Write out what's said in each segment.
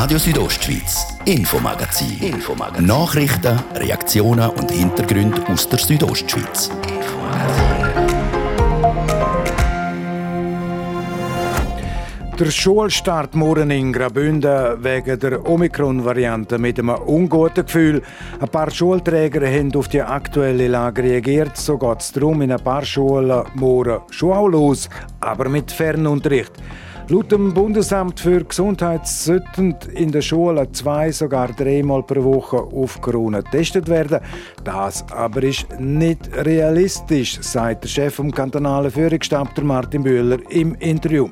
Radio Südostschweiz, Infomagazin. Infomagazin. Nachrichten, Reaktionen und Hintergründe aus der Südostschweiz. Der Schulstart morgen in Graubünden wegen der Omikron-Variante mit einem unguten Gefühl. Ein paar Schulträger haben auf die aktuelle Lage reagiert. So geht es darum, in ein paar Schulen morgen schon auch los, aber mit Fernunterricht. Laut dem Bundesamt für Gesundheit sollten in den Schulen zwei, sogar dreimal pro Woche auf Corona getestet werden. Das aber ist nicht realistisch, sagt der Chef vom kantonalen Führungsstab, Martin Bühler, im Interview.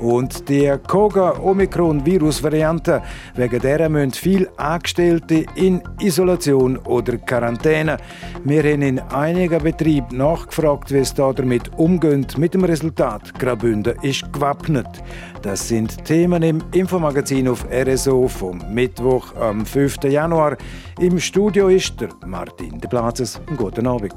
Und die Koga-Omikron-Virus-Variante, wegen der müssen viele Angestellte in Isolation oder Quarantäne. Wir haben in einigen Betrieben nachgefragt, wie es da damit umgeht. Mit dem Resultat, Graubünden ist gewappnet. Das sind Themen im Infomagazin auf RSO vom Mittwoch am 5. Januar. Im Studio ist der Martin de Platzes. Guten Abend.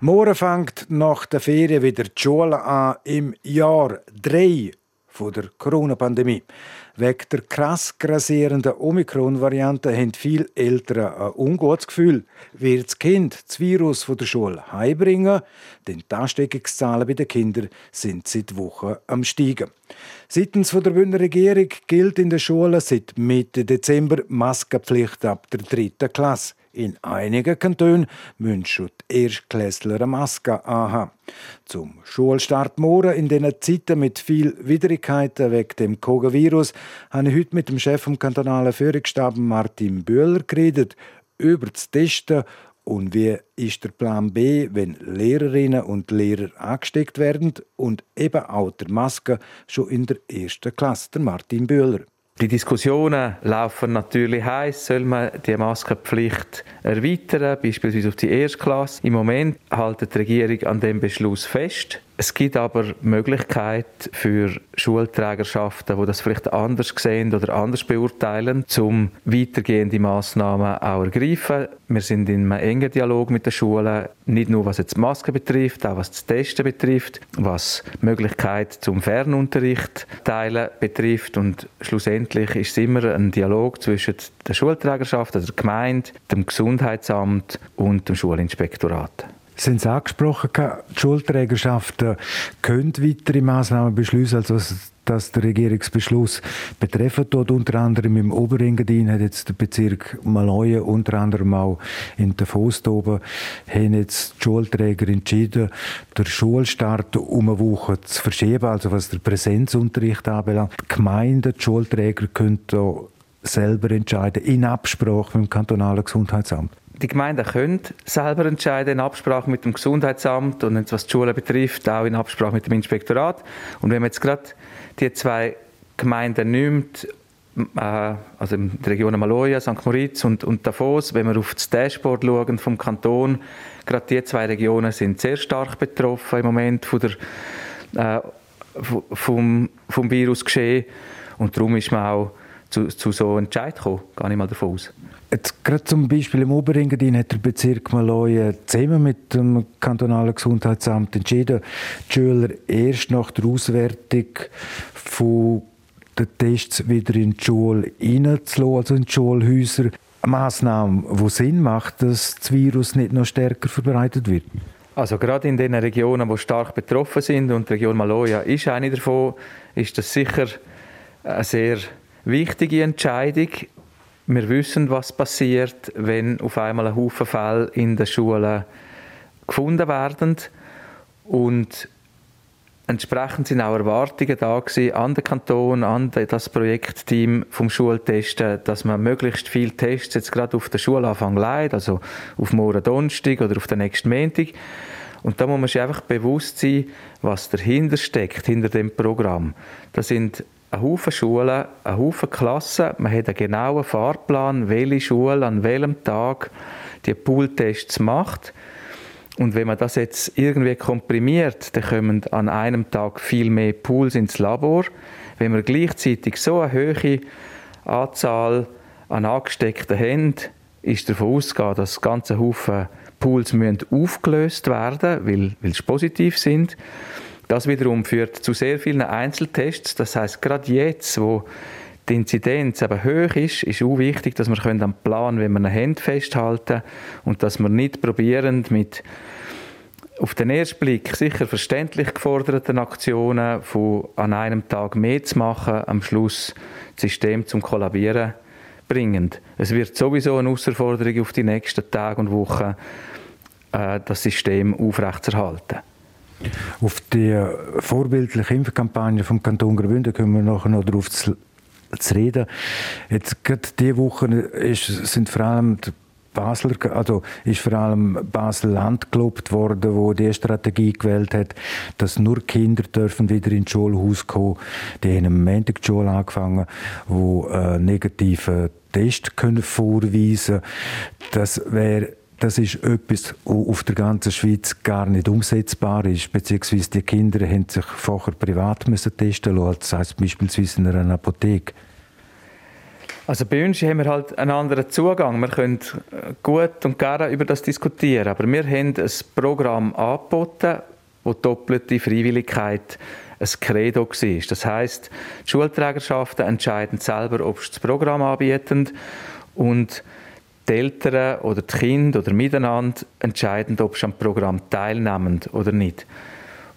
Morgen fängt nach der Ferien wieder die Schule an im Jahr 3 von der Corona-Pandemie. Wegen der krass grassierenden Omikron-Variante haben viele Eltern ein ungutes Gefühl, wird das Kind das Virus von der Schule heimbringen, denn die Ansteckungszahlen bei den Kindern sind seit Wochen am steigen. Seitens der Bündner Regierung gilt in den Schulen seit Mitte Dezember Maskenpflicht ab der dritten Klasse. In einigen Kantonen müssen die Erstklässler eine Maske anhaben. Zum Schulstart morgen in diesen Zeiten mit viel Widrigkeiten wegen dem Coronavirus habe ich heute mit dem Chef vom kantonalen Führungsstab Martin Bühler geredet über das Testen und wie ist der Plan B, wenn Lehrerinnen und Lehrer angesteckt werden und eben auch der Maske schon in der ersten Klasse, der Martin Bühler. Die Diskussionen laufen natürlich heiß. Soll man die Maskenpflicht erweitern, beispielsweise auf die Erstklasse? Im Moment hält die Regierung an dem Beschluss fest. Es gibt aber Möglichkeit für Schulträgerschaften, die das vielleicht anders sehen oder anders beurteilen, zum weitergehende Massnahmen auch ergreifen. Wir sind in einem engen Dialog mit den Schulen, nicht nur was jetzt die Maske betrifft, auch was das Testen betrifft, was Möglichkeit zum Fernunterricht teilen betrifft und schlussendlich ist es immer ein Dialog zwischen der Schulträgerschaft, also der Gemeinde, dem Gesundheitsamt und dem Schulinspektorat. Sie haben es angesprochen, die Schulträgerschaften können weitere Massnahmen beschließen, also dass der Regierungsbeschluss betreffen tut. Unter anderem im Oberengadin hat jetzt der Bezirk Maloja unter anderem auch in der Fost oben haben jetzt die Schulträger entschieden, den Schulstart um eine Woche zu verschieben, also was der Präsenzunterricht anbelangt. Die Gemeinden, die Schulträger können da selber entscheiden, in Absprache mit dem kantonalen Gesundheitsamt die Gemeinden können selber entscheiden in Absprache mit dem Gesundheitsamt und was die Schule betrifft, auch in Absprache mit dem Inspektorat. Und wenn man jetzt gerade die zwei Gemeinden nimmt, äh, also in der Region Maloja, St. Moritz und, und Davos, wenn wir auf das Dashboard schauen vom Kanton, gerade die zwei Regionen sind sehr stark betroffen im Moment von der, äh, vom, vom Virus geschehen und darum ist man auch zu, zu so einem Entscheid gekommen, gar nicht mal davon aus. Jetzt, gerade zum Beispiel im Oberengadin hat der Bezirk Maloja zusammen mit dem kantonalen Gesundheitsamt entschieden, die Schüler erst nach der Auswertung den Tests wieder in die Schule reinzulassen, also in die Schulhäuser. Eine Massnahme, die Sinn macht, dass das Virus nicht noch stärker verbreitet wird? Also gerade in den Regionen, die stark betroffen sind, und die Region Maloja ist eine davon, ist das sicher eine sehr wichtige Entscheidung wir wissen, was passiert, wenn auf einmal ein Haufen Fälle in den Schulen gefunden werden. Und entsprechend sind auch Erwartungen da an den Kanton, an das Projektteam vom Schultesten, dass man möglichst viele Tests jetzt gerade auf den Schulanfang leitet, also auf morgen Donnerstag oder auf den nächsten Montag. Und da muss man sich einfach bewusst sein, was dahinter steckt, hinter dem Programm. Das sind ein Haufen Schulen, ein Haufen Klassen. Man hat einen genauen Fahrplan, welche Schule an welchem Tag die Pooltests macht. Und wenn man das jetzt irgendwie komprimiert, dann kommen an einem Tag viel mehr Pools ins Labor. Wenn wir gleichzeitig so eine hohe Anzahl an Angesteckten haben, ist davon auszugehen, dass ganze Haufen Pools müssen aufgelöst werden, weil, weil sie positiv sind. Das wiederum führt zu sehr vielen Einzeltests. Das heißt, gerade jetzt, wo die Inzidenz eben hoch ist, ist auch wichtig, dass wir am Plan, wenn wir eine Hand festhalten und dass wir nicht probieren mit auf den ersten Blick sicher verständlich geforderten Aktionen von an einem Tag mehr zu machen, am Schluss das System zum Kollabieren bringend. Es wird sowieso eine Herausforderung auf die nächsten Tage und Wochen, äh, das System aufrechtzuerhalten. Auf die vorbildliche Impfkampagne vom Kanton Graubünden können wir nachher noch darauf zu, zu reden. Jetzt gerade diese Woche ist, sind vor allem die Basler, also ist vor allem Basel-Land gelobt worden, wo die Strategie gewählt hat, dass nur Kinder dürfen wieder ins Schulhaus kommen. Die haben am Montag die Schule angefangen, wo äh, negative Test können vorweisen. Das wäre das ist etwas, was auf der ganzen Schweiz gar nicht umsetzbar ist, beziehungsweise die Kinder haben sich vorher privat testen lassen, das heisst beispielsweise in einer Apotheke. Also bei uns haben wir halt einen anderen Zugang. Wir können äh, gut und gerne über das diskutieren, aber wir haben ein Programm angeboten, wo doppelte Freiwilligkeit ein Credo war. Das heißt, die Schulträgerschaften entscheiden selber, ob sie das Programm anbieten und die Eltern oder die Kinder oder miteinander entscheiden, ob sie am Programm teilnehmen oder nicht.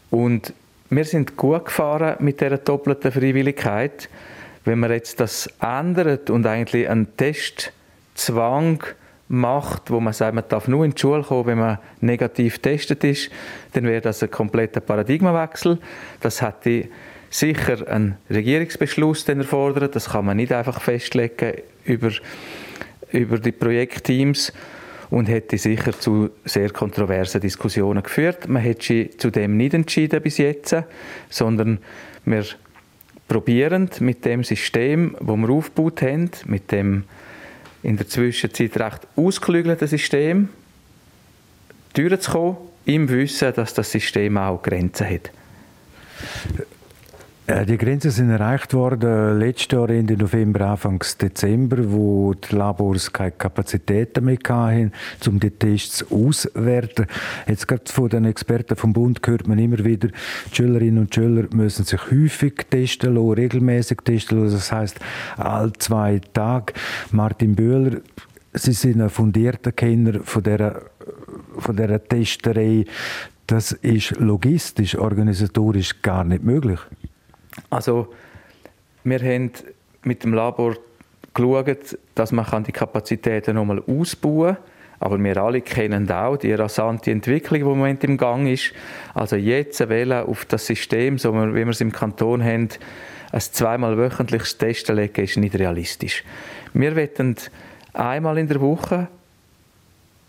Und wir sind gut gefahren mit dieser doppelten Freiwilligkeit wenn man jetzt das ändert und eigentlich einen Testzwang macht, wo man sagt, man darf nur in die Schule kommen, wenn man negativ getestet ist, dann wäre das ein kompletter Paradigmenwechsel. Das hätte sicher einen Regierungsbeschluss erfordert. Das kann man nicht einfach festlegen über, über die Projektteams und hätte sicher zu sehr kontroversen Diskussionen geführt. Man hätte sich zudem nicht entschieden bis jetzt, sondern wir probierend mit dem System, das wir aufgebaut haben, mit dem in der Zwischenzeit recht ausgeklügelten System, durchzukommen, im Wissen, dass das System auch Grenzen hat. Äh, die Grenzen sind erreicht worden letztes Jahr Ende November, Anfang Dezember, wo die Labors keine Kapazitäten mehr hatten, um die Tests auszuwerten. Jetzt gerade von den Experten vom Bund hört man immer wieder, die Schülerinnen und Schüler müssen sich häufig testen lassen, regelmäßig testen lassen, das heißt all zwei Tage. Martin Böhler, Sie sind ein fundierter Kenner von dieser, von dieser Testerei. Das ist logistisch, organisatorisch gar nicht möglich. Also wir haben mit dem Labor geschaut, dass man die Kapazitäten nochmal ausbauen kann. Aber wir alle kennen auch die rasante Entwicklung, die im Moment im Gang ist. Also jetzt wählen auf das System, so wie wir es im Kanton haben, ein zweimal wöchentliches Testen legen, ist nicht realistisch. Wir wollen einmal in der Woche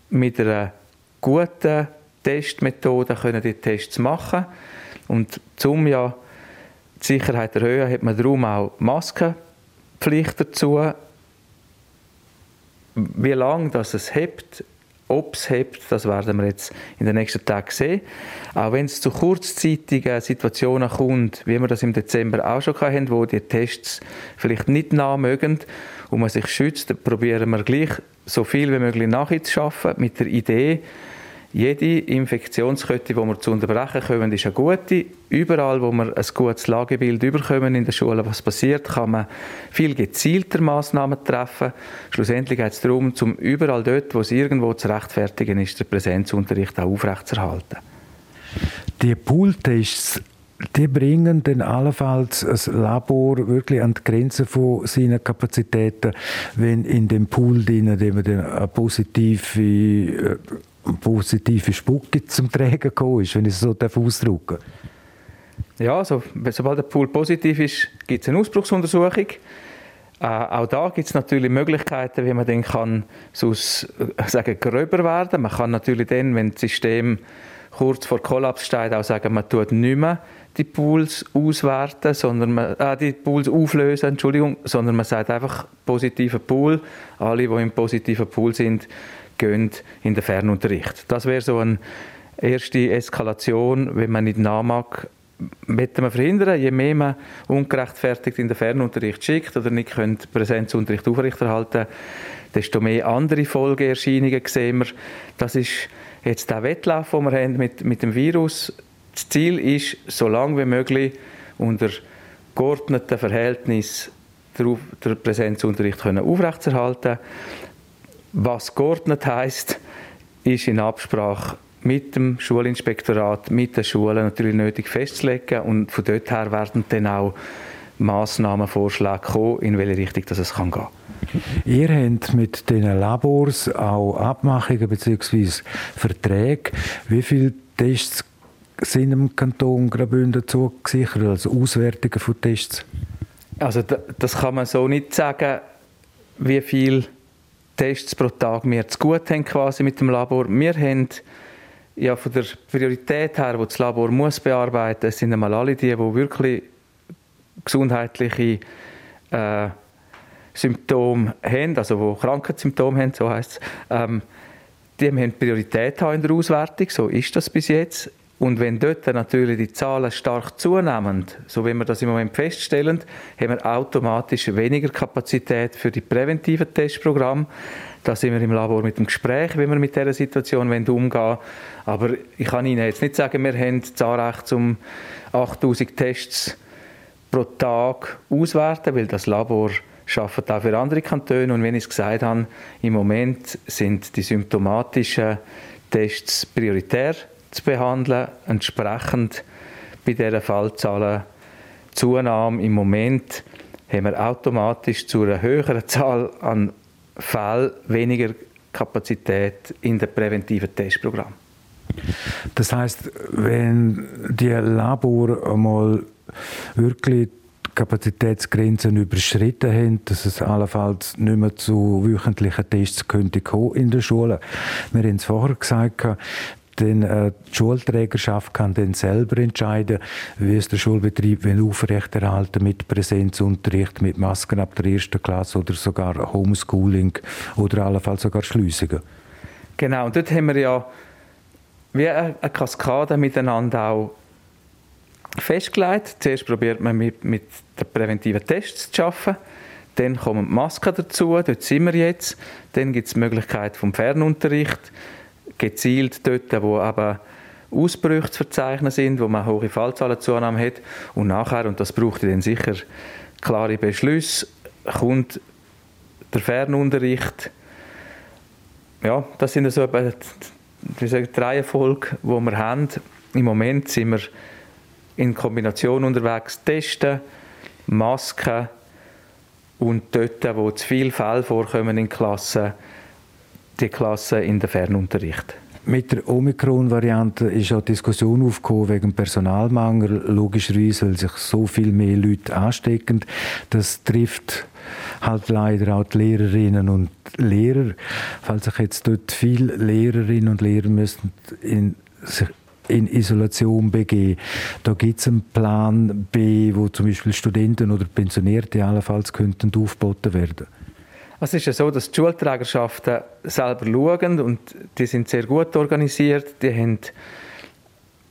mit einer guten Testmethode können die Tests machen und zum ja die Sicherheit erhöhen, hat man darum auch Maskenpflicht dazu. Wie lange das es hebt, ob es hebt, das werden wir jetzt in den nächsten Tagen sehen. Auch wenn es zu kurzzeitigen Situationen kommt, wie wir das im Dezember auch schon hatten, wo die Tests vielleicht nicht nachmögen und man sich schützt, probieren wir gleich so viel wie möglich nachzuschaffen mit der Idee, jede Infektionskette, die wir zu unterbrechen können, ist eine gute. Überall, wo wir ein gutes Lagebild überkommen in der Schule, was passiert, kann man viel gezielter Massnahmen treffen. Schlussendlich geht es darum, zum überall dort, wo es irgendwo zu rechtfertigen ist, den Präsenzunterricht auch aufrechtzuerhalten. Die Pooltests die bringen dann allenfalls ein Labor wirklich an die Grenze von seinen Kapazitäten, wenn in dem Pool drinnen eine positive äh, positive Spucke zum Tragen gekommen ist, wenn ich es so ausdrücken Ja, also, sobald der Pool positiv ist, gibt es eine Ausbruchsuntersuchung. Äh, auch da gibt es natürlich Möglichkeiten, wie man dann kann, sonst, äh, sagen, gröber werden. Man kann natürlich dann, wenn das System kurz vor Kollaps steht, auch sagen, man tut nicht mehr die Pools auswerten, sondern man, äh, die Pools auflösen, Entschuldigung, sondern man sagt einfach positiver Pool. Alle, die im positiven Pool sind, gehen in den Fernunterricht. Das wäre so eine erste Eskalation, wenn man nicht nachmag, möchten wir verhindern. Je mehr man ungerechtfertigt in den Fernunterricht schickt oder nicht können Präsenzunterricht aufrechterhalten desto mehr andere Folgeerscheinungen sehen wir. Das ist jetzt der Wettlauf, den wir haben mit, mit dem Virus. Das Ziel ist, so lange wie möglich unter geordneten Verhältnissen den, Präsenzunterricht aufrechtzuerhalten. Was geordnet heißt, ist in Absprache mit dem Schulinspektorat, mit den Schulen natürlich nötig festzulegen und von dort her werden dann auch Massnahmenvorschläge kommen, in welche Richtung das es kann gehen Ihr habt mit den Labors auch Abmachungen bzw. Verträge. Wie viele Tests sind im Kanton Graubünden zugesichert, also Auswertungen von Tests? Also das kann man so nicht sagen, wie viele Tests pro Tag wir zu gut haben quasi mit dem Labor. Wir haben ja, von der Priorität her, die das Labor muss bearbeiten muss, sind einmal alle die, die wirklich gesundheitliche äh, Symptome haben, also die Krankheitssymptome haben, so heisst es, ähm, die haben Priorität haben in der Auswertung, so ist das bis jetzt. Und wenn dort natürlich die Zahlen stark zunehmen, so wie wir das im Moment feststellen, haben wir automatisch weniger Kapazität für die präventiven Testprogramme. Da sind wir im Labor mit dem Gespräch, wie wir mit dieser Situation umgehen wollen. Aber ich kann Ihnen jetzt nicht sagen, wir haben das Anrecht, um 8000 Tests pro Tag auswerten, weil das Labor arbeitet auch für andere Kantone. Und wenn ich es gesagt habe, im Moment sind die symptomatischen Tests prioritär zu behandeln. Entsprechend bei dieser Fallzahlen Zunahme im Moment haben wir automatisch zu einer höheren Zahl an Fällen weniger Kapazität in den präventiven Testprogrammen. Das heißt, wenn die Labor einmal wirklich Kapazitätsgrenzen überschritten haben, dass es allenfalls nicht mehr zu wöchentlichen Tests könnte kommen in der Schule. Wir haben es vorher gesagt, denn äh, die Schulträgerschaft kann dann selber entscheiden, wie es der Schulbetrieb will aufrechterhalten mit Präsenzunterricht, mit Masken ab der ersten Klasse oder sogar Homeschooling oder allenfalls sogar Schliessungen. Genau, und dort haben wir ja wie eine Kaskade miteinander auch festgelegt. Zuerst probiert man mit, mit den präventiven Tests zu arbeiten. Dann kommen die Masken dazu, dort sind wir jetzt. Dann gibt es die Möglichkeit vom Fernunterricht gezielt dort, wo aber Ausbrüche zu verzeichnen sind, wo man hohe Fallzahlenzunahme hat. Und nachher, und das braucht dann sicher klare Beschlüsse, kommt der Fernunterricht. Ja, das sind so die, die Reihenfolge, die wir haben. Im Moment sind wir in Kombination unterwegs, testen, Masken und dort, wo zu viele Fälle vorkommen in Klassen, die Klasse in den Fernunterricht. Mit der Omikron-Variante ist auch Diskussion aufgekommen wegen Personalmangel. Logischerweise, weil sich so viel mehr Leute anstecken. Das trifft halt leider auch die Lehrerinnen und Lehrer. Falls sich jetzt dort viele Lehrerinnen und Lehrer müssen in, in Isolation begeben. Da gibt es einen Plan B, wo zum Beispiel Studenten oder Pensionierte allenfalls könnten aufgeboten werden. Es ist ja so, dass die Schulträgerschaften selber schauen und die sind sehr gut organisiert. Die haben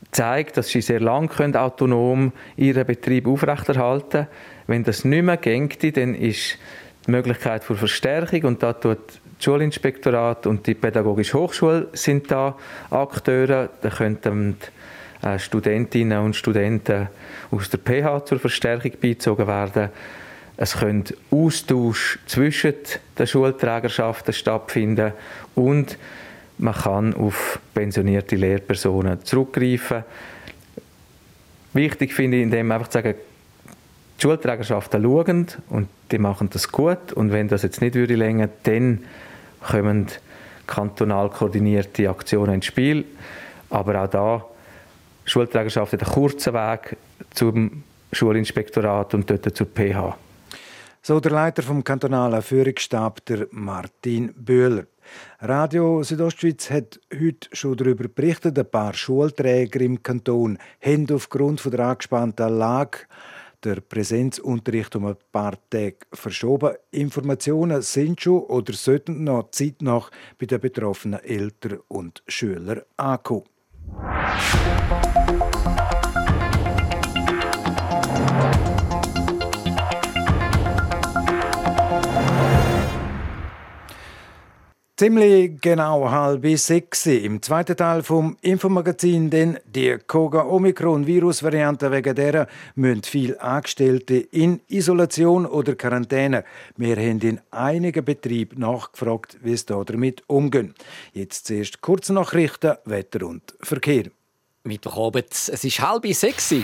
gezeigt, dass sie sehr lange können, autonom ihren Betrieb aufrechterhalten. Wenn das nicht mehr geht, dann ist die Möglichkeit für Verstärkung und da tut das Schulinspektorat und die Pädagogische Hochschule sind da Akteure. Da könnten äh, Studentinnen und Studenten aus der PH zur Verstärkung beizogen werden. Es können Austausch zwischen den Schulträgerschaften stattfinden und man kann auf pensionierte Lehrpersonen zurückgreifen. Wichtig finde ich, indem einfach zu sagen, die Schulträgerschaften schauen und die machen das gut und wenn das jetzt nicht würde länger, dann kommen kantonal koordinierte Aktionen ins Spiel. Aber auch da Schulträgerschaft hat einen kurzen Weg zum Schulinspektorat und dort zur PH. So der Leiter vom kantonalen Führungsstab, der Martin Böhler. Radio Südostschweiz hat heute schon darüber berichtet, ein paar Schulträger im Kanton haben aufgrund der angespannten Lage der Präsenzunterricht um ein paar Tage verschoben. Informationen sind schon oder sollten noch zeitnah bei den betroffenen Eltern und Schülern ankommen. Ziemlich genau halb sechs im zweiten Teil vom Infomagazin, denn die Koga-Omikron-Virus-Variante wegen der müssen viele Angestellte in Isolation oder Quarantäne. Wir haben in einigen Betrieben nachgefragt, wie es damit umgehen. Jetzt zuerst kurze Nachrichten, Wetter und Verkehr. Mittwochabend, es ist halb sechs.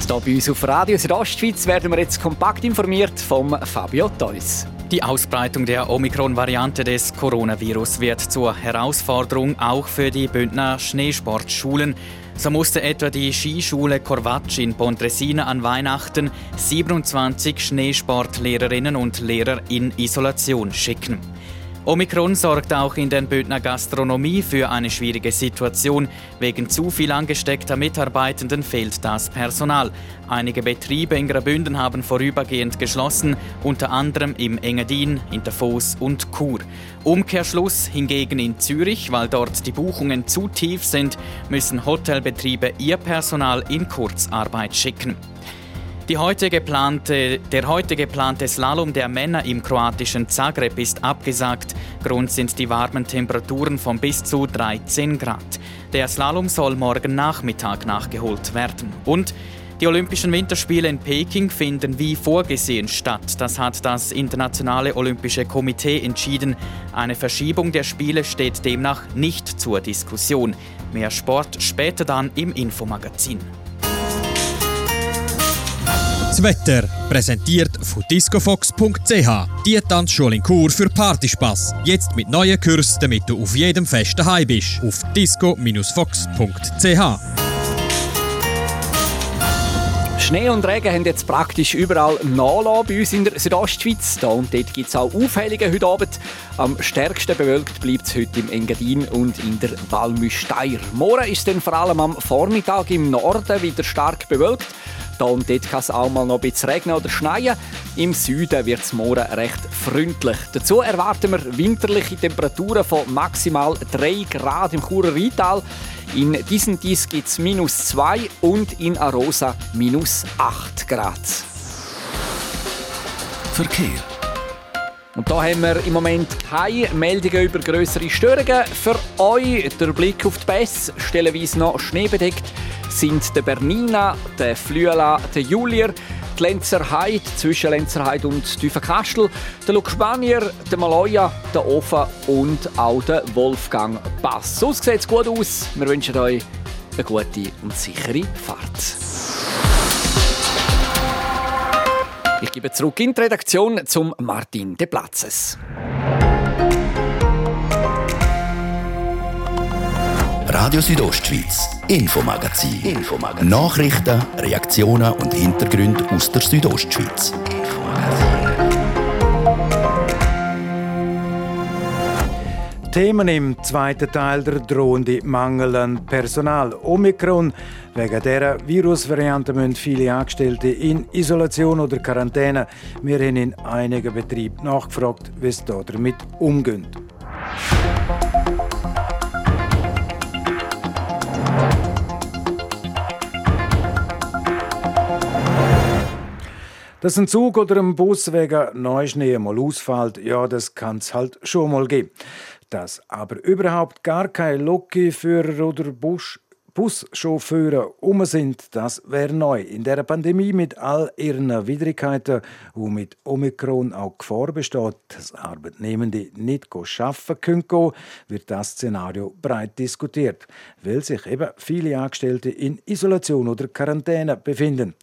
Und hier bei uns auf Radio Südostschweiz werden wir jetzt kompakt informiert vom Fabio Theus. Die Ausbreitung der Omikron-Variante des Coronavirus wird zur Herausforderung auch für die Bündner Schneesportschulen. So musste etwa die Skischule Corvatsch in Pontresina an Weihnachten 27 Schneesportlehrerinnen und Lehrer in Isolation schicken. Omikron sorgt auch in der Bündner Gastronomie für eine schwierige Situation. Wegen zu viel angesteckter Mitarbeitenden fehlt das Personal. Einige Betriebe in Graubünden haben vorübergehend geschlossen, unter anderem im Engadin, Interfoss und Chur. Umkehrschluss hingegen in Zürich, weil dort die Buchungen zu tief sind, müssen Hotelbetriebe ihr Personal in Kurzarbeit schicken. Heute geplante, der heute geplante Slalom der Männer im kroatischen Zagreb ist abgesagt. Grund sind die warmen Temperaturen von bis zu 13 Grad. Der Slalom soll morgen Nachmittag nachgeholt werden. Und die Olympischen Winterspiele in Peking finden wie vorgesehen statt. Das hat das Internationale Olympische Komitee entschieden. Eine Verschiebung der Spiele steht demnach nicht zur Diskussion. Mehr Sport später dann im Infomagazin. Das Wetter präsentiert von discofox.ch. Die Tanzschule in Kur für Partyspaß. Jetzt mit neuen Kursen, damit du auf jedem Fest daheim bist. Auf disco-fox.ch. Schnee und Regen haben jetzt praktisch überall nachgelassen bei uns in der Südostschweiz. Da und dort gibt es auch Aufhellungen heute Abend. Am stärksten bewölkt bleibt es heute im Engadin und in der Walmüsteier. Morgen ist dann vor allem am Vormittag im Norden wieder stark bewölkt. Da und dort kann es auch mal noch ein bisschen regnen oder schneien. Im Süden wird es morgen recht freundlich. Dazu erwarten wir winterliche Temperaturen von maximal 3 Grad im Churer Rheintal. In diesem Dies gibt es minus 2 und in Arosa minus 8 Grad. Verkehr. Und da haben wir im Moment keine Meldungen über größere Störungen. Für euch der Blick auf die Pässe, stellenweise noch schneebedeckt, sind der Bernina, der Flüela, der Julier, die Lenzer Heide zwischen Lenzer Heide und Tüfenkastel, der Luc Spanier, der Maloja, der Ofen und auch der Wolfgang Pass. Sonst sieht es gut aus. Wir wünschen euch eine gute und sichere Fahrt. Ich gebe zurück in die Redaktion zum Martin De Platzes. Radio Südostschweiz, Infomagazin. Infomagazin. Nachrichten, Reaktionen und Hintergründe aus der Südostschweiz. Themen im zweiten Teil der drohende Mangel an Personal. Omikron. Wegen dieser Virusvariante müssen viele Angestellte in Isolation oder Quarantäne. Wir haben in einigen Betrieben nachgefragt, wie es damit umgeht. Dass ein Zug oder ein Bus wegen Neuschnee mal ausfällt, ja, das kann es halt schon mal geben. Dass aber überhaupt gar keine Lokführer oder Bus Buschauffeure um sind, das wäre neu. In der Pandemie mit all ihren Widrigkeiten, wo mit Omikron auch Gefahr besteht, dass Arbeitnehmende nicht arbeiten können, wird das Szenario breit diskutiert, weil sich eben viele Angestellte in Isolation oder Quarantäne befinden.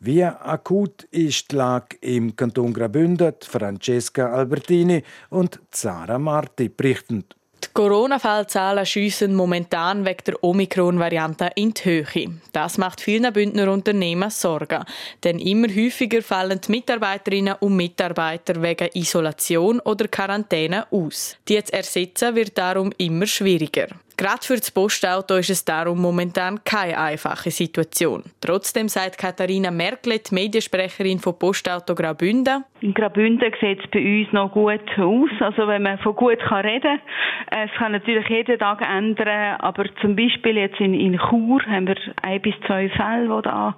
Wie akut ist die Lage im Kanton Graubünden? Francesca Albertini und Zara Marti berichten. Die Corona-Fallzahlen schiessen momentan wegen der Omikron-Variante in die Höhe. Das macht vielen Bündner Unternehmen Sorgen. Denn immer häufiger fallen die Mitarbeiterinnen und Mitarbeiter wegen Isolation oder Quarantäne aus. Die zu ersetzen wird darum immer schwieriger. Gerade für das Postauto ist es darum momentan keine einfache Situation. Trotzdem sagt Katharina Merkel, die Mediensprecherin von Postauto Graubünden. In Graubünden sieht es bei uns noch gut aus. Also wenn man von gut kann reden kann. Es kann natürlich jeden Tag ändern, aber zum Beispiel jetzt in, in Chur haben wir ein bis zwei Fälle, die da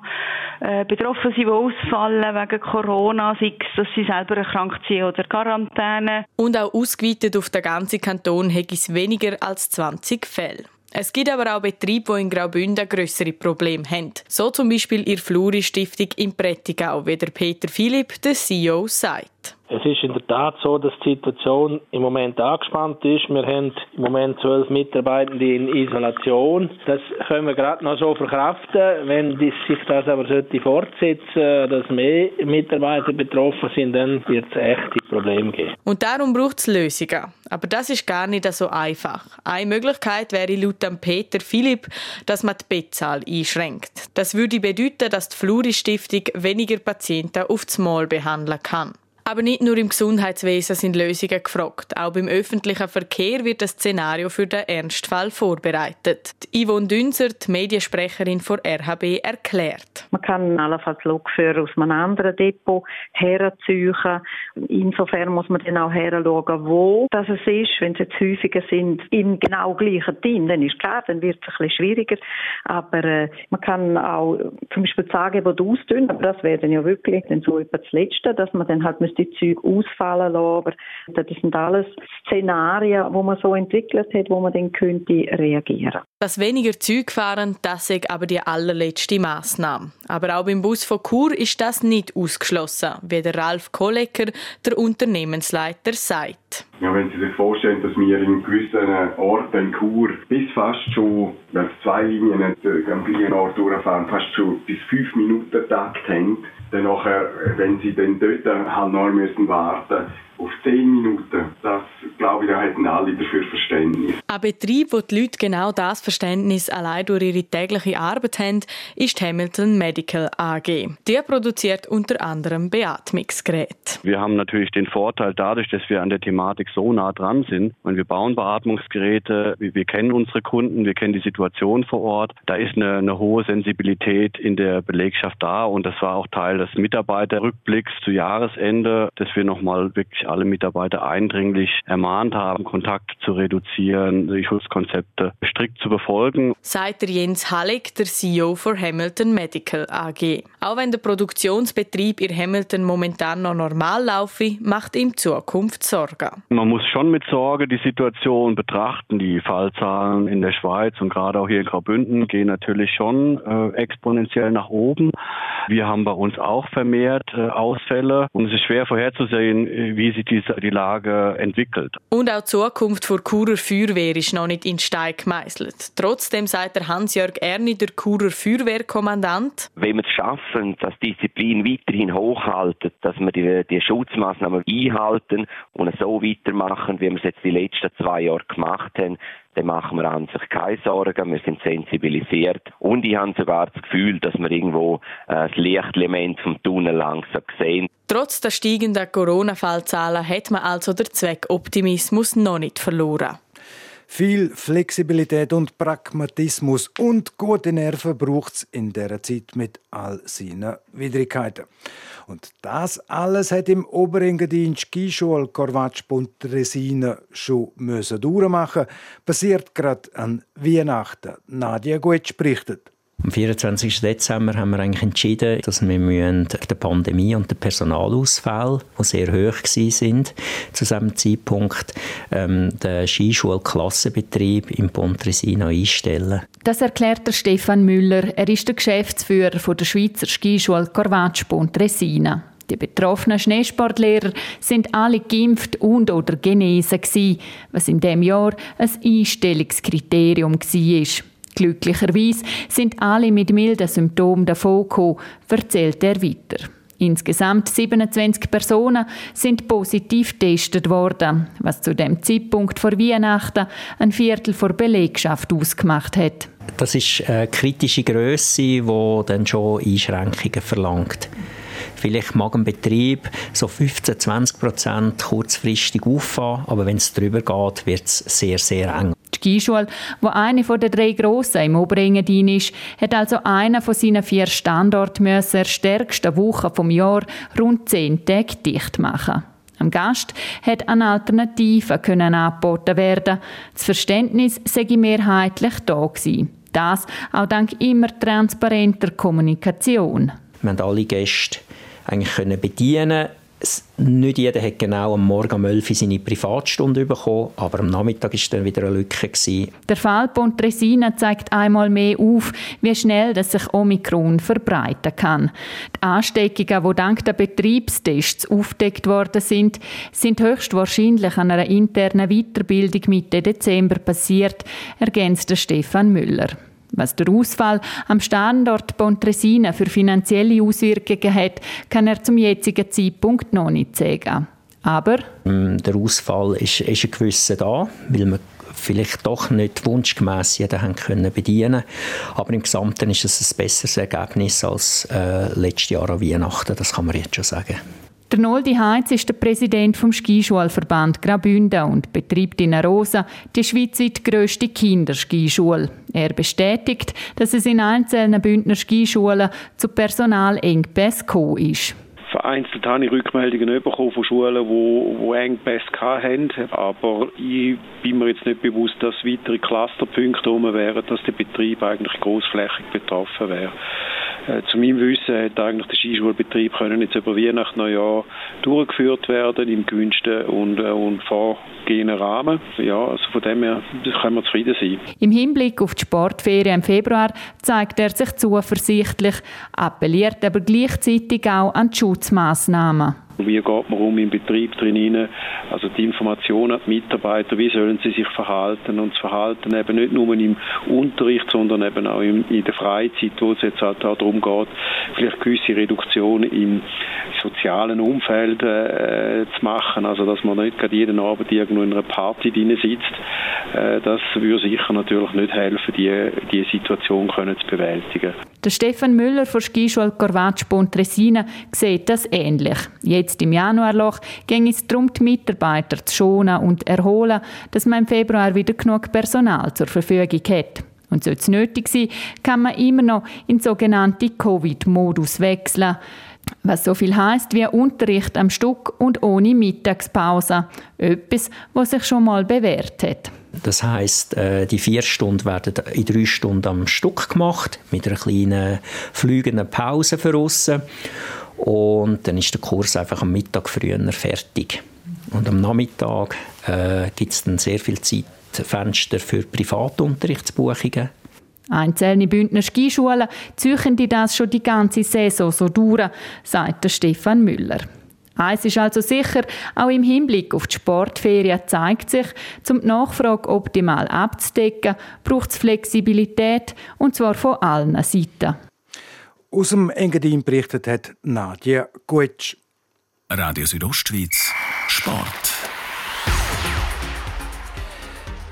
äh, betroffen sind, die ausfallen wegen Corona, sei es, dass sie selber erkrankt sind oder Quarantäne. Und auch ausgeweitet auf den ganzen Kanton hätte es weniger als 20 Fälle. Es gibt aber auch Betriebe, die in Graubünden grössere Probleme haben. So zum Beispiel ihr Fluri-Stiftung im Prättigau, wie der Peter Philipp, der CEO, sagt. Es ist in der Tat so, dass die Situation im Moment angespannt ist. Wir haben im Moment zwölf Mitarbeitende in Isolation. Das können wir gerade noch so verkraften. Wenn sich das aber sollte fortsetzen, dass mehr Mitarbeiter betroffen sind, dann wird es echte Probleme geben. Und darum braucht es Lösungen. Aber das ist gar nicht so einfach. Eine Möglichkeit wäre laut Peter Philipp, dass man die Bettzahl einschränkt. Das würde bedeuten, dass die Fluri-Stiftung weniger Patienten auf das Mal behandeln kann. Aber nicht nur im Gesundheitswesen sind Lösungen gefragt. Auch beim öffentlichen Verkehr wird das Szenario für den Ernstfall vorbereitet. Die Yvonne Dünser, die Mediensprecherin von RHB, erklärt. Man kann allenfalls Lokführer aus einem anderen Depot herziehen. Insofern muss man dann auch heranschauen, wo das ist. Wenn es jetzt häufiger sind im genau gleichen Team, dann ist klar, dann wird es ein bisschen schwieriger. Aber äh, man kann auch zum Beispiel sagen, wo du ausdünnen, aber das wäre dann ja wirklich dann so etwa das Letzte, dass man dann halt die Züge ausfallen lassen. Aber das sind alles Szenarien, wo man so entwickelt hat, wo man dann könnte reagieren. Dass weniger Züge fahren, das ist aber die allerletzte Maßnahme. Aber auch beim Bus von Chur ist das nicht ausgeschlossen, wie der Ralf Kollecker, der Unternehmensleiter, sagt. Ja, wenn Sie sich vorstellen, dass wir in gewissen Orten in Chur bis fast schon, wenn es zwei Linien am gleichen Ort durchfahren, fast schon bis fünf Minuten Takt haben, dann nachher, wenn Sie dann dort halt noch müssen warten auf zehn Minuten. Das, glaube ich, da hätten alle dafür Verständnis. Ein Betrieb, wo die Leute genau das Verständnis allein durch ihre tägliche Arbeit haben, ist die Hamilton Medical AG. Die produziert unter anderem Beatmungsgeräte. Wir haben natürlich den Vorteil dadurch, dass wir an der Thematik so nah dran sind. Und wir bauen Beatmungsgeräte, wir kennen unsere Kunden, wir kennen die Situation vor Ort. Da ist eine, eine hohe Sensibilität in der Belegschaft da und das war auch Teil des Mitarbeiterrückblicks zu Jahresende, dass wir nochmal wirklich alle Mitarbeiter eindringlich ermahnt haben, Kontakte zu reduzieren, die Schutzkonzepte strikt zu befolgen. Sagt der Jens Hallig, der CEO für Hamilton Medical AG. Auch wenn der Produktionsbetrieb in Hamilton momentan noch normal laufe, macht ihm Zukunft Sorgen. Man muss schon mit Sorge die Situation betrachten. Die Fallzahlen in der Schweiz und gerade auch hier in Graubünden gehen natürlich schon äh, exponentiell nach oben. Wir haben bei uns auch vermehrt äh, Ausfälle und es ist schwer vorherzusehen, äh, wie sich die, die Lage entwickelt. Und auch die Zukunft der Churer Feuerwehr ist noch nicht in Stein gemeißelt. Trotzdem sagt der Hans-Jörg Erni, der Churer Feuerwehrkommandant. Wenn wir es schaffen, dass die Disziplin weiterhin hochhalten, dass wir die, die Schutzmaßnahmen einhalten und so weitermachen, wie wir es jetzt die letzten zwei Jahre gemacht haben, dann machen wir an sich keine Sorgen, wir sind sensibilisiert und ich habe sogar das Gefühl, dass wir irgendwo äh, das Lichtelement vom Tunnel langsam sehen. Trotz der steigenden Corona-Fallzahlen hat man also den Zweckoptimismus noch nicht verloren. Viel Flexibilität und Pragmatismus und gute Nerven braucht es in dieser Zeit mit all seinen Widrigkeiten. Und das alles hat im Oberengadin Skischule Corvatsch Pontresina schon müssen. Passiert gerade an Weihnachten. Nadia Guetsch berichtet. Am 24. Dezember haben wir eigentlich entschieden, dass wir müssen der Pandemie und der Personalausfall, die sehr hoch sind zu diesem Zeitpunkt, ähm, den Skischulklassenbetrieb im Pontresina einstellen. Das erklärt der Stefan Müller. Er ist der Geschäftsführer von der Schweizer Skischule Corvatsch Pontresina. Die betroffenen Schneesportlehrer sind alle geimpft und oder genesen gewesen, was in dem Jahr ein Einstellungskriterium war. Glücklicherweise sind alle mit milden Symptomen davongekommen, erzählt er weiter. Insgesamt 27 Personen sind positiv getestet worden, was zu dem Zeitpunkt vor Weihnachten ein Viertel der Belegschaft ausgemacht hat. Das ist eine kritische Größe, die dann schon Einschränkungen verlangt. Vielleicht mag ein Betrieb so 15, 20 Prozent kurzfristig auffahren, aber wenn es darüber geht, wird es sehr, sehr eng. Skischule, wo eine von den drei Grossen im Oberengadin ist, hat also einer von seinen vier Standorten müssen der stärksten Woche vom Jahr rund zehn Tage dicht machen. Am Gast hat eine Alternative können angeboten werden. Das Verständnis sei mehrheitlich da gewesen. Das auch dank immer transparenter Kommunikation. Wir haben alle Gäste eigentlich bedienen nicht jeder hat genau am Morgen um 11 Uhr seine Privatstunde bekommen, aber am Nachmittag war dann wieder eine Lücke. Gewesen. Der Fall Pontresina zeigt einmal mehr auf, wie schnell dass sich Omikron verbreiten kann. Die Ansteckungen, die dank der Betriebstests aufdeckt worden sind, sind höchstwahrscheinlich an einer internen Weiterbildung Mitte Dezember passiert, ergänzt Stefan Müller. Was der Ausfall am Standort Pontresina für finanzielle Auswirkungen hat, kann er zum jetzigen Zeitpunkt noch nicht sagen. Aber mm, der Ausfall ist, ist ein gewisser da, weil wir vielleicht doch nicht wunschgemäß jeden haben können bedienen Aber im Gesamten ist es ein besseres Ergebnis als äh, letztes Jahr an Weihnachten, das kann man jetzt schon sagen. Der Noldi Heitz ist der Präsident vom Skischulverband Graubünden und betreibt in Arosa die schweizweit grösste Kinderskischule. Er bestätigt, dass es in einzelnen Bündner Skischulen zu Personalengpässen gekommen ist vereinzelt habe ich Rückmeldungen bekommen von Schulen, die, die Engpässe hatten. Aber ich bin mir jetzt nicht bewusst, dass weitere Clusterpunkte herum wären, dass der Betrieb eigentlich großflächig betroffen wäre. Äh, zu meinem Wissen hätte eigentlich der Skischulbetrieb können jetzt über Weihnachten Neujahr durchgeführt werden im gewünschten und, äh, und vorgehenden Rahmen. Ja, also von dem her können wir zufrieden sein. Im Hinblick auf die Sportferien im Februar zeigt er sich zuversichtlich, appelliert aber gleichzeitig auch an die Schutzmaßnahmen. Wie geht man um im Betrieb drin? Also die Informationen an die Mitarbeiter, wie sollen sie sich verhalten? Und das Verhalten eben nicht nur im Unterricht, sondern eben auch in, der Freizeit, wo es jetzt halt auch darum geht, vielleicht gewisse Reduktionen im sozialen Umfeld äh, zu machen. Also dass man nicht gerade jeden Abend irgendwo in einer Party drin sitzt. Äh, das würde sicher natürlich nicht helfen, die, die Situation können zu bewältigen. Der Stefan Müller von Skischule Corvaccio Pontresina sieht das ähnlich. Jetzt im Januarloch ging es darum, die Mitarbeiter zu schonen und erholen, dass man im Februar wieder genug Personal zur Verfügung hat. Und sollte es nötig sein, kann man immer noch in sogenannte Covid-Modus wechseln. Was so viel heißt wie Unterricht am Stück und ohne Mittagspause. Etwas, was sich schon mal bewährt hat. Das heißt, äh, die vier Stunden werden in drei Stunden am Stück gemacht, mit einer kleinen fliegenden Pause für aussen. Und dann ist der Kurs einfach am Mittag früher fertig. Und am Nachmittag äh, gibt es dann sehr viel Zeitfenster für Privatunterrichtsbuchungen. Einzelne Bündner Skischulen ziehen das schon die ganze Saison so durch, sagt Stefan Müller. Eins ist also sicher, auch im Hinblick auf die Sportferien zeigt sich, um die Nachfrage optimal abzudecken, braucht es Flexibilität und zwar von allen Seiten. Aus dem Engadin berichtet hat Nadja Gutsch. Radio Südostschweiz Sport.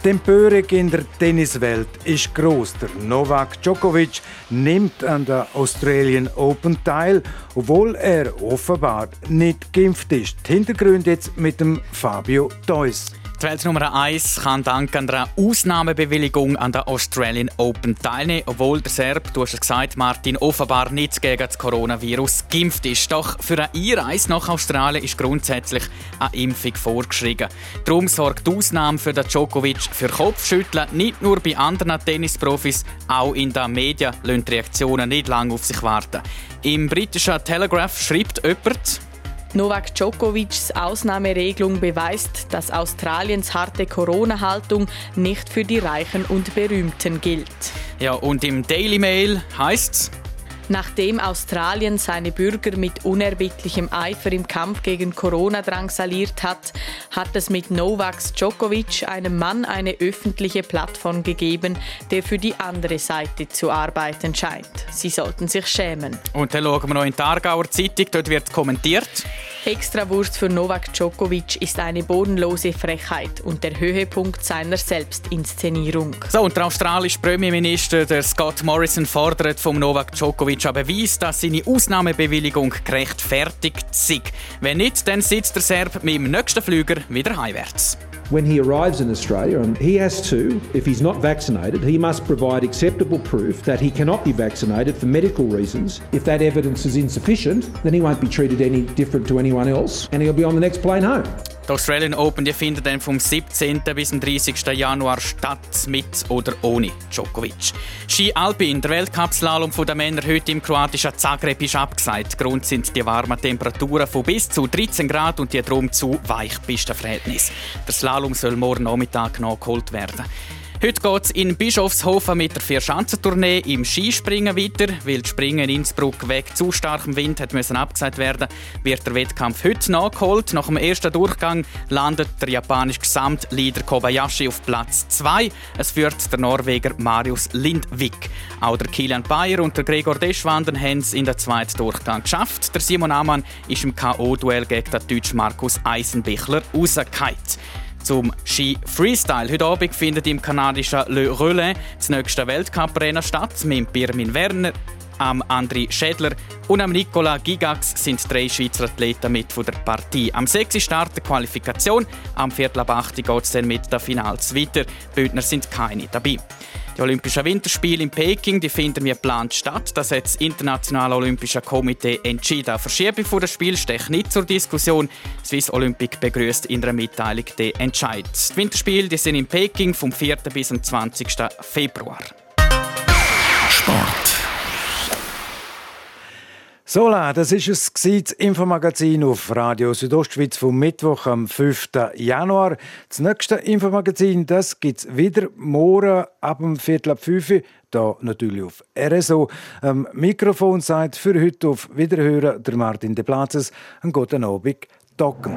Die Empörung in der Tenniswelt ist groß. Der Novak Djokovic nimmt an der Australian Open teil, obwohl er offenbar nicht geimpft ist. Hintergrund jetzt mit dem Fabio Deuss. Die Welt Nummer 1 kann dank einer Ausnahmebewilligung an der Australian Open teilnehmen, obwohl der Serb, du hast es gesagt, Martin, offenbar nicht gegen das Coronavirus geimpft ist. Doch für eine Einreise nach Australien ist grundsätzlich eine Impfung vorgeschrieben. Darum sorgt die Ausnahme für den Djokovic für Kopfschütteln. Nicht nur bei anderen Tennisprofis, auch in den Medien lassen die Reaktionen nicht lange auf sich warten. Im britischen Telegraph schreibt jemand, Novak Djokovics Ausnahmeregelung beweist, dass Australiens harte Corona-Haltung nicht für die Reichen und Berühmten gilt. Ja, und im Daily Mail heißt's, Nachdem Australien seine Bürger mit unerbittlichem Eifer im Kampf gegen Corona drangsaliert hat, hat es mit Novak Djokovic einem Mann eine öffentliche Plattform gegeben, der für die andere Seite zu arbeiten scheint. Sie sollten sich schämen. Und dann schauen wir noch in die Aargauer Zeitung, dort wird kommentiert. Extrawurst für Novak Djokovic ist eine bodenlose Frechheit und der Höhepunkt seiner Selbstinszenierung. So, und der australische Premierminister der Scott Morrison fordert vom Novak Djokovic an Beweis, dass seine Ausnahmebewilligung gerechtfertigt sei. Wenn nicht, dann sitzt der Serb mit dem nächsten Flüger wieder heimwärts. When he arrives in Australia, and he has to, if he's not vaccinated, he must provide acceptable proof that he cannot be vaccinated for medical reasons. If that evidence is insufficient, then he won't be treated any different to anyone else, and he'll be on the next plane home. Die Australian Open die findet dann vom 17. bis zum 30. Januar statt, mit oder ohne Djokovic. Ski Alpin, der Weltcup-Slalom der Männer heute im kroatischen Zagreb ist abgesagt. Grund sind die warmen Temperaturen von bis zu 13 Grad und die drum zu Weichpistenverhältnis. Der Slalom soll morgen Nachmittag nachgeholt werden. Heute geht es in Bischofshofen mit der Vierschanzentournee im Skispringen weiter. Weil das Springen in Innsbruck wegen zu starkem Wind hat müssen abgesagt werden, wird der Wettkampf heute nachgeholt. Nach dem ersten Durchgang landet der japanische Gesamtleader Kobayashi auf Platz 2. Es führt der Norweger Marius Lindvik. Auch der Kilian Bayer und der Gregor Deschwanden haben es in der zweiten Durchgang geschafft. Der Simon Amann ist im K.O.-Duell gegen den deutschen Markus Eisenbichler rausgefallen zum Ski Freestyle. Heute Abend findet im kanadischen Le Relais das nächste Weltcuprennen statt mit Birmin Werner, am Andri Schädler und am Nicola Gigax sind drei Schweizer Athleten mit von der Partie. Am 6. startet die Qualifikation, am Viertel ab 8 geht es dann mit den Finals weiter. Bündner sind keine dabei. Die Olympischen Winterspiele in Peking die finden wie geplant statt. Das hat das Internationale Olympische Komitee entschieden. Verschiebung des Spiels steht nicht zur Diskussion. Swiss Olympic begrüßt in einer Mitteilung den Entscheid. Die Winterspiele die sind in Peking vom 4. bis zum 20. Februar. Sport. Sola, das ist es das Infomagazin auf Radio Südostschweiz vom Mittwoch am 5. Januar. Das nächste Infomagazin, das gibt's wieder morgen ab dem Viertel ab 5 Uhr, da natürlich auf RSO. Am Mikrofon sagt für heute auf Wiederhören der Martin de Platzes. Einen guten Abend, Docken.